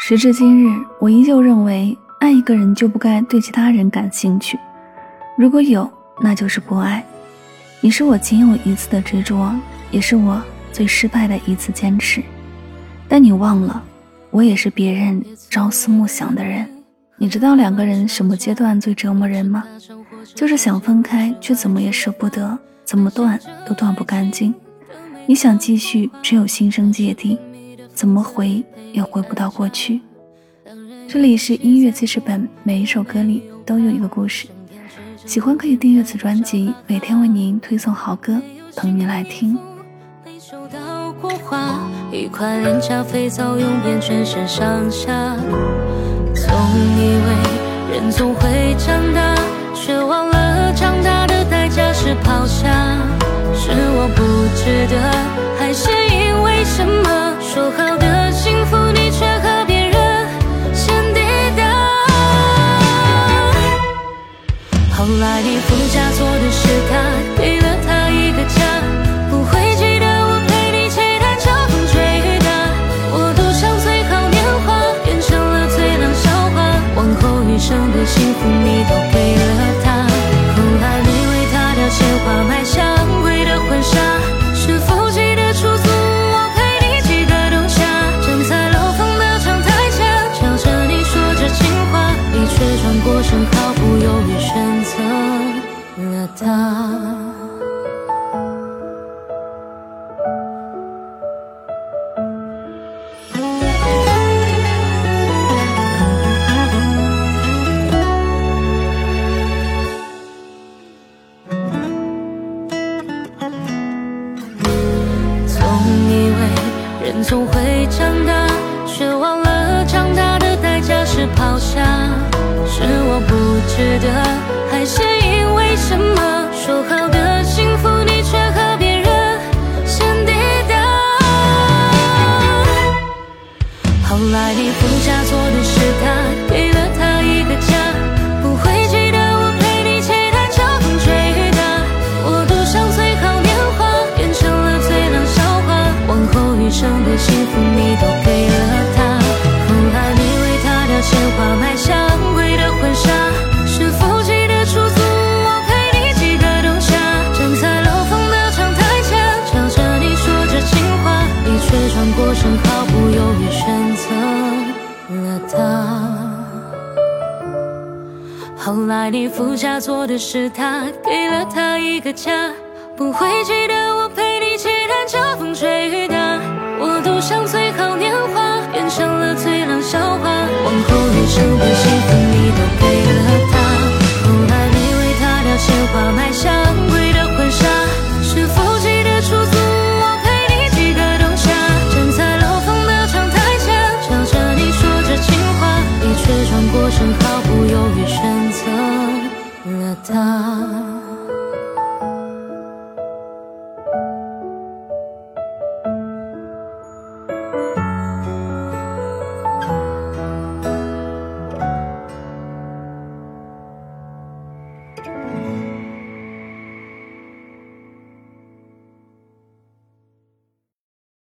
时至今日，我依旧认为，爱一个人就不该对其他人感兴趣。如果有，那就是不爱。你是我仅有一次的执着，也是我最失败的一次坚持。但你忘了，我也是别人朝思暮想的人。你知道两个人什么阶段最折磨人吗？就是想分开，却怎么也舍不得，怎么断都断不干净。你想继续，只有心生芥蒂。怎么回也回不到过去。这里是音乐记事本，每一首歌里都有一个故事。喜欢可以订阅此专辑，每天为您推送好歌，等你来听。一块廉价肥皂用遍全身上下。总以为人总会长大，却忘了长大的代价是抛下。是我不值得，还是因为什么？说好的幸福，你却和别人先抵达。后来你副驾坐的是他，给了他一个家，不会记得我陪你骑单车风吹雨打。我赌上最好年华，变成了最冷笑话。往后余生的幸福，人总会长大，却忘了长大的代价是抛下。是我不值得，在你副驾坐的是他，给了他一个家，不会记得我陪你骑单车风吹雨打。我赌上最好年华，变成了最冷笑话。往后余生的幸福，你都后来你副驾坐的是他，给了他一个家，不会记得我他。